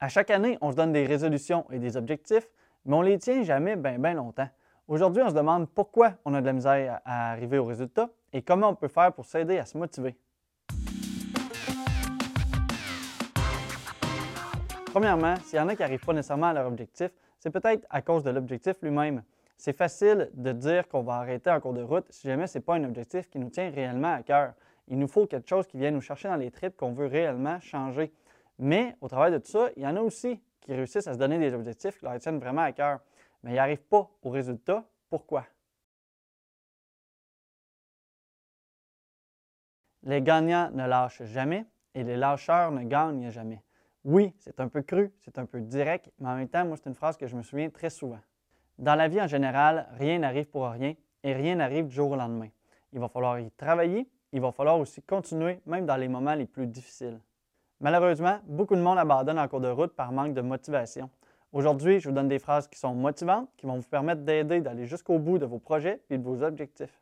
À chaque année, on se donne des résolutions et des objectifs, mais on les tient jamais bien longtemps. Aujourd'hui, on se demande pourquoi on a de la misère à arriver au résultat et comment on peut faire pour s'aider à se motiver. Premièrement, s'il y en a qui n'arrivent pas nécessairement à leur objectif, c'est peut-être à cause de l'objectif lui-même. C'est facile de dire qu'on va arrêter en cours de route si jamais ce n'est pas un objectif qui nous tient réellement à cœur. Il nous faut quelque chose qui vienne nous chercher dans les tripes qu'on veut réellement changer. Mais au travail de tout ça, il y en a aussi qui réussissent à se donner des objectifs qui leur tiennent vraiment à cœur, mais ils n'arrivent pas au résultat. Pourquoi? Les gagnants ne lâchent jamais et les lâcheurs ne gagnent jamais. Oui, c'est un peu cru, c'est un peu direct, mais en même temps, moi, c'est une phrase que je me souviens très souvent. Dans la vie en général, rien n'arrive pour rien et rien n'arrive du jour au lendemain. Il va falloir y travailler, il va falloir aussi continuer, même dans les moments les plus difficiles. Malheureusement, beaucoup de monde abandonne en cours de route par manque de motivation. Aujourd'hui, je vous donne des phrases qui sont motivantes, qui vont vous permettre d'aider d'aller jusqu'au bout de vos projets et de vos objectifs.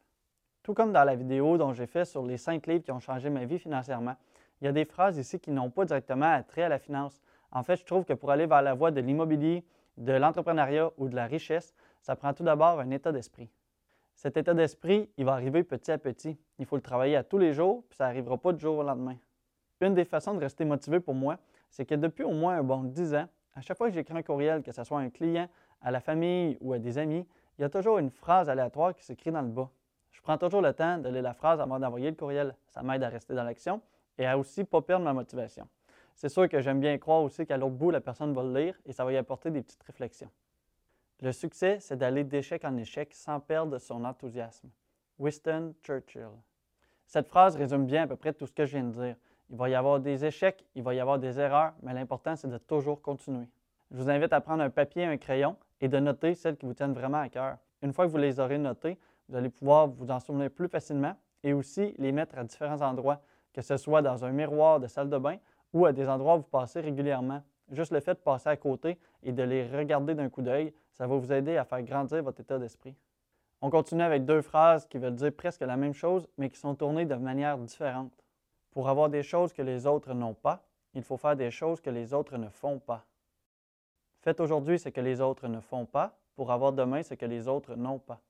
Tout comme dans la vidéo dont j'ai fait sur les cinq livres qui ont changé ma vie financièrement, il y a des phrases ici qui n'ont pas directement attrait à la finance. En fait, je trouve que pour aller vers la voie de l'immobilier, de l'entrepreneuriat ou de la richesse, ça prend tout d'abord un état d'esprit. Cet état d'esprit, il va arriver petit à petit. Il faut le travailler à tous les jours, puis ça n'arrivera pas du jour au lendemain. Une des façons de rester motivé pour moi, c'est que depuis au moins un bon 10 ans, à chaque fois que j'écris un courriel, que ce soit à un client, à la famille ou à des amis, il y a toujours une phrase aléatoire qui s'écrit dans le bas. Je prends toujours le temps de lire la phrase avant d'envoyer le courriel. Ça m'aide à rester dans l'action et à aussi pas perdre ma motivation. C'est sûr que j'aime bien croire aussi qu'à l'autre bout, la personne va le lire et ça va y apporter des petites réflexions. Le succès, c'est d'aller d'échec en échec sans perdre son enthousiasme. Winston Churchill. Cette phrase résume bien à peu près tout ce que je viens de dire. Il va y avoir des échecs, il va y avoir des erreurs, mais l'important, c'est de toujours continuer. Je vous invite à prendre un papier et un crayon et de noter celles qui vous tiennent vraiment à cœur. Une fois que vous les aurez notées, vous allez pouvoir vous en souvenir plus facilement et aussi les mettre à différents endroits, que ce soit dans un miroir de salle de bain ou à des endroits où vous passez régulièrement. Juste le fait de passer à côté et de les regarder d'un coup d'œil, ça va vous aider à faire grandir votre état d'esprit. On continue avec deux phrases qui veulent dire presque la même chose, mais qui sont tournées de manière différente. Pour avoir des choses que les autres n'ont pas, il faut faire des choses que les autres ne font pas. Faites aujourd'hui ce que les autres ne font pas pour avoir demain ce que les autres n'ont pas.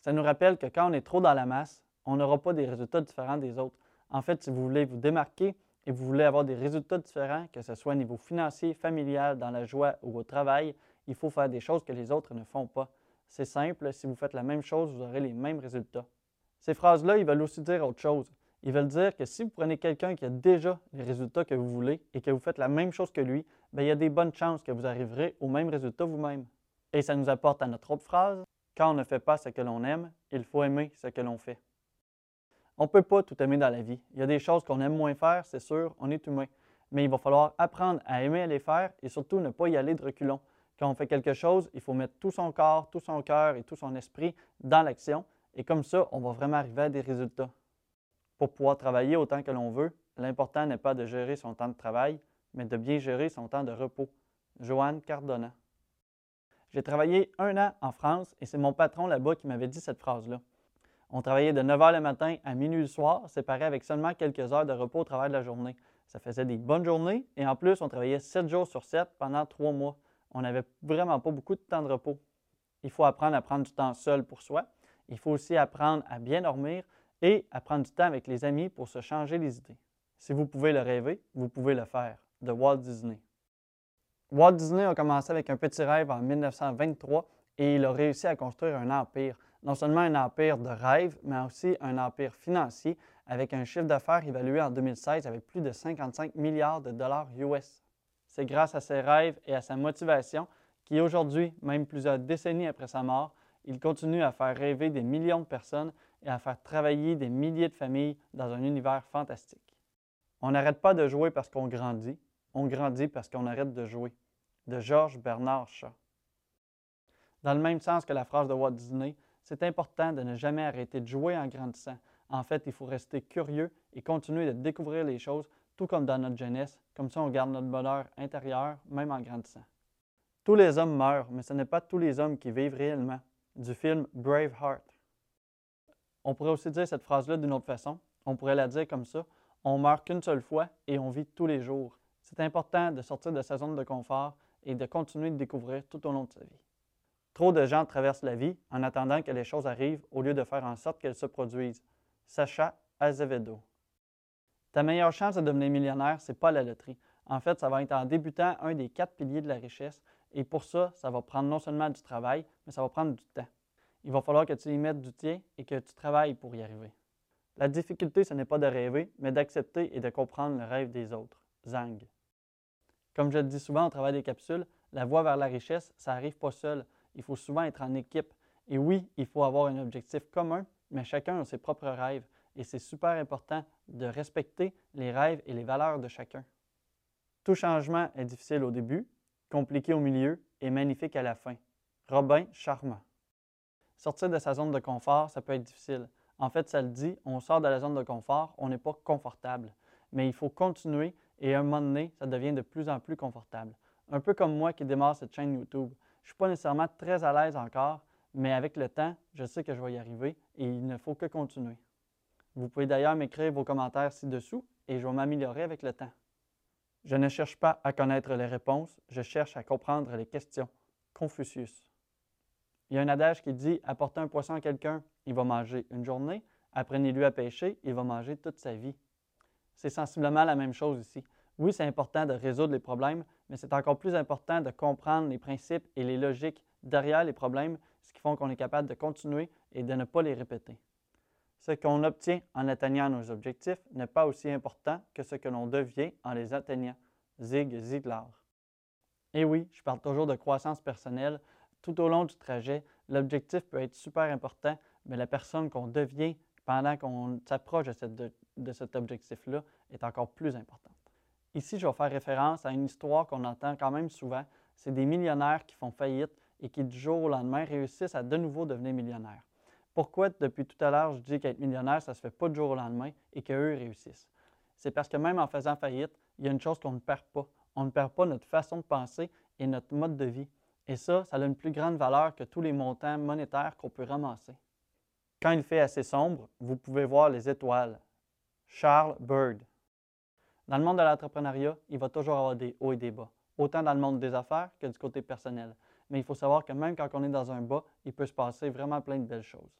Ça nous rappelle que quand on est trop dans la masse, on n'aura pas des résultats différents des autres. En fait, si vous voulez vous démarquer et vous voulez avoir des résultats différents, que ce soit au niveau financier, familial, dans la joie ou au travail, il faut faire des choses que les autres ne font pas. C'est simple, si vous faites la même chose, vous aurez les mêmes résultats. Ces phrases-là, ils veulent aussi dire autre chose. Ils veulent dire que si vous prenez quelqu'un qui a déjà les résultats que vous voulez et que vous faites la même chose que lui, bien, il y a des bonnes chances que vous arriverez au même résultat vous-même. Et ça nous apporte à notre autre phrase, quand on ne fait pas ce que l'on aime, il faut aimer ce que l'on fait. On ne peut pas tout aimer dans la vie. Il y a des choses qu'on aime moins faire, c'est sûr, on est humain. Mais il va falloir apprendre à aimer les faire et surtout ne pas y aller de reculons. Quand on fait quelque chose, il faut mettre tout son corps, tout son cœur et tout son esprit dans l'action. Et comme ça, on va vraiment arriver à des résultats. Pour pouvoir travailler autant que l'on veut, l'important n'est pas de gérer son temps de travail, mais de bien gérer son temps de repos. Joanne Cardona. J'ai travaillé un an en France et c'est mon patron là-bas qui m'avait dit cette phrase-là. On travaillait de 9 h le matin à minuit le soir, séparé avec seulement quelques heures de repos au travers de la journée. Ça faisait des bonnes journées et en plus, on travaillait 7 jours sur 7 pendant 3 mois. On n'avait vraiment pas beaucoup de temps de repos. Il faut apprendre à prendre du temps seul pour soi. Il faut aussi apprendre à bien dormir, et à prendre du temps avec les amis pour se changer les idées. Si vous pouvez le rêver, vous pouvez le faire. De Walt Disney. Walt Disney a commencé avec un petit rêve en 1923 et il a réussi à construire un empire. Non seulement un empire de rêve, mais aussi un empire financier avec un chiffre d'affaires évalué en 2016 avec plus de 55 milliards de dollars US. C'est grâce à ses rêves et à sa motivation qu'aujourd'hui, même plusieurs décennies après sa mort, il continue à faire rêver des millions de personnes et à faire travailler des milliers de familles dans un univers fantastique. On n'arrête pas de jouer parce qu'on grandit, on grandit parce qu'on arrête de jouer. De Georges Bernard Shaw. Dans le même sens que la phrase de Walt Disney, c'est important de ne jamais arrêter de jouer en grandissant. En fait, il faut rester curieux et continuer de découvrir les choses, tout comme dans notre jeunesse. Comme ça, on garde notre bonheur intérieur, même en grandissant. Tous les hommes meurent, mais ce n'est pas tous les hommes qui vivent réellement. Du film Braveheart. On pourrait aussi dire cette phrase-là d'une autre façon. On pourrait la dire comme ça. On meurt qu'une seule fois et on vit tous les jours. C'est important de sortir de sa zone de confort et de continuer de découvrir tout au long de sa vie. Trop de gens traversent la vie en attendant que les choses arrivent au lieu de faire en sorte qu'elles se produisent. Sacha Azevedo. Ta meilleure chance de devenir millionnaire, ce n'est pas la loterie. En fait, ça va être en débutant un des quatre piliers de la richesse. Et pour ça, ça va prendre non seulement du travail, mais ça va prendre du temps. Il va falloir que tu y mettes du tien et que tu travailles pour y arriver. La difficulté, ce n'est pas de rêver, mais d'accepter et de comprendre le rêve des autres. Zang. Comme je le dis souvent au travail des capsules, la voie vers la richesse, ça n'arrive pas seul. Il faut souvent être en équipe. Et oui, il faut avoir un objectif commun, mais chacun a ses propres rêves. Et c'est super important de respecter les rêves et les valeurs de chacun. Tout changement est difficile au début, compliqué au milieu et magnifique à la fin. Robin Charmant. Sortir de sa zone de confort, ça peut être difficile. En fait, ça le dit, on sort de la zone de confort, on n'est pas confortable. Mais il faut continuer et à un moment donné, ça devient de plus en plus confortable. Un peu comme moi qui démarre cette chaîne YouTube. Je ne suis pas nécessairement très à l'aise encore, mais avec le temps, je sais que je vais y arriver et il ne faut que continuer. Vous pouvez d'ailleurs m'écrire vos commentaires ci-dessous et je vais m'améliorer avec le temps. Je ne cherche pas à connaître les réponses, je cherche à comprendre les questions. Confucius. Il y a un adage qui dit Apportez un poisson à quelqu'un, il va manger une journée. Apprenez-lui à pêcher, il va manger toute sa vie. C'est sensiblement la même chose ici. Oui, c'est important de résoudre les problèmes, mais c'est encore plus important de comprendre les principes et les logiques derrière les problèmes, ce qui font qu'on est capable de continuer et de ne pas les répéter. Ce qu'on obtient en atteignant nos objectifs n'est pas aussi important que ce que l'on devient en les atteignant. Zig Ziglar. Et oui, je parle toujours de croissance personnelle. Tout au long du trajet, l'objectif peut être super important, mais la personne qu'on devient pendant qu'on s'approche de, cet objectif-là est encore plus importante. Ici, je vais faire référence à une histoire qu'on entend quand même souvent. C'est des millionnaires qui font faillite et qui, du jour au lendemain, réussissent à de nouveau devenir millionnaires. Pourquoi, depuis tout à l'heure, je dis qu'être millionnaire, ça ne se fait pas du jour au lendemain et qu'eux réussissent? C'est parce que même en faisant faillite, il y a une chose qu'on ne perd pas. On ne perd pas notre façon de penser et notre mode de vie. Et ça, ça a une plus grande valeur que tous les montants monétaires qu'on peut ramasser. Quand il fait assez sombre, vous pouvez voir les étoiles. Charles Bird. Dans le monde de l'entrepreneuriat, il va toujours avoir des hauts et des bas, autant dans le monde des affaires que du côté personnel. Mais il faut savoir que même quand on est dans un bas, il peut se passer vraiment plein de belles choses.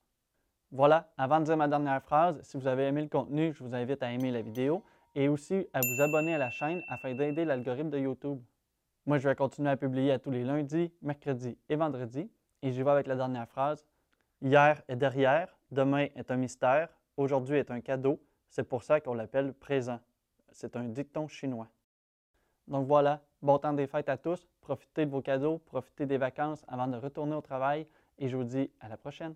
Voilà, avant de dire ma dernière phrase, si vous avez aimé le contenu, je vous invite à aimer la vidéo et aussi à vous abonner à la chaîne afin d'aider l'algorithme de YouTube. Moi, je vais continuer à publier à tous les lundis, mercredis et vendredis. Et j'y vais avec la dernière phrase. Hier est derrière, demain est un mystère, aujourd'hui est un cadeau. C'est pour ça qu'on l'appelle présent. C'est un dicton chinois. Donc voilà, bon temps des fêtes à tous. Profitez de vos cadeaux, profitez des vacances avant de retourner au travail et je vous dis à la prochaine.